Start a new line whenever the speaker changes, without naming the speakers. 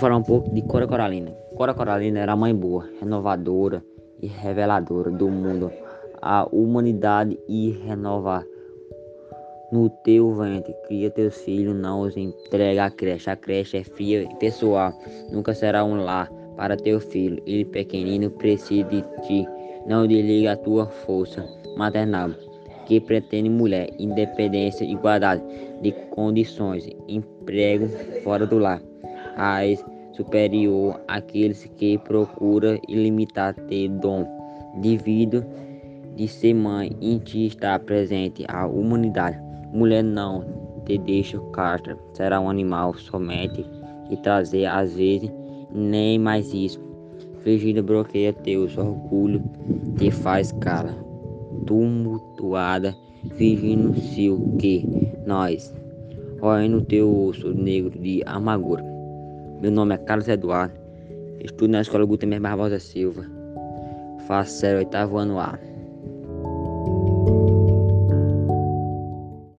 falar um pouco de Cora Coralina. Cora Coralina era a mãe boa, renovadora e reveladora do mundo, a humanidade e renovar. No teu ventre, cria teus filhos, não os entrega à creche. A creche é fria e pessoal, nunca será um lar para teu filho. Ele pequenino precisa de ti, não desliga a tua força maternal que pretende mulher, independência, igualdade de condições, emprego fora do lar. Raiz superior àqueles que procura ilimitar ter dom devido de ser mãe em ti está presente a humanidade. Mulher não te deixa castra, será um animal somente e trazer às vezes nem mais isso. Frigida bloqueia teus orgulho, te faz cala, tumultuada, fingindo se o que nós, roendo teu osso negro de amargura. Meu nome é Carlos Eduardo, estudo na Escola Gutenberg Barbosa Silva, faço sério oitavo ano A.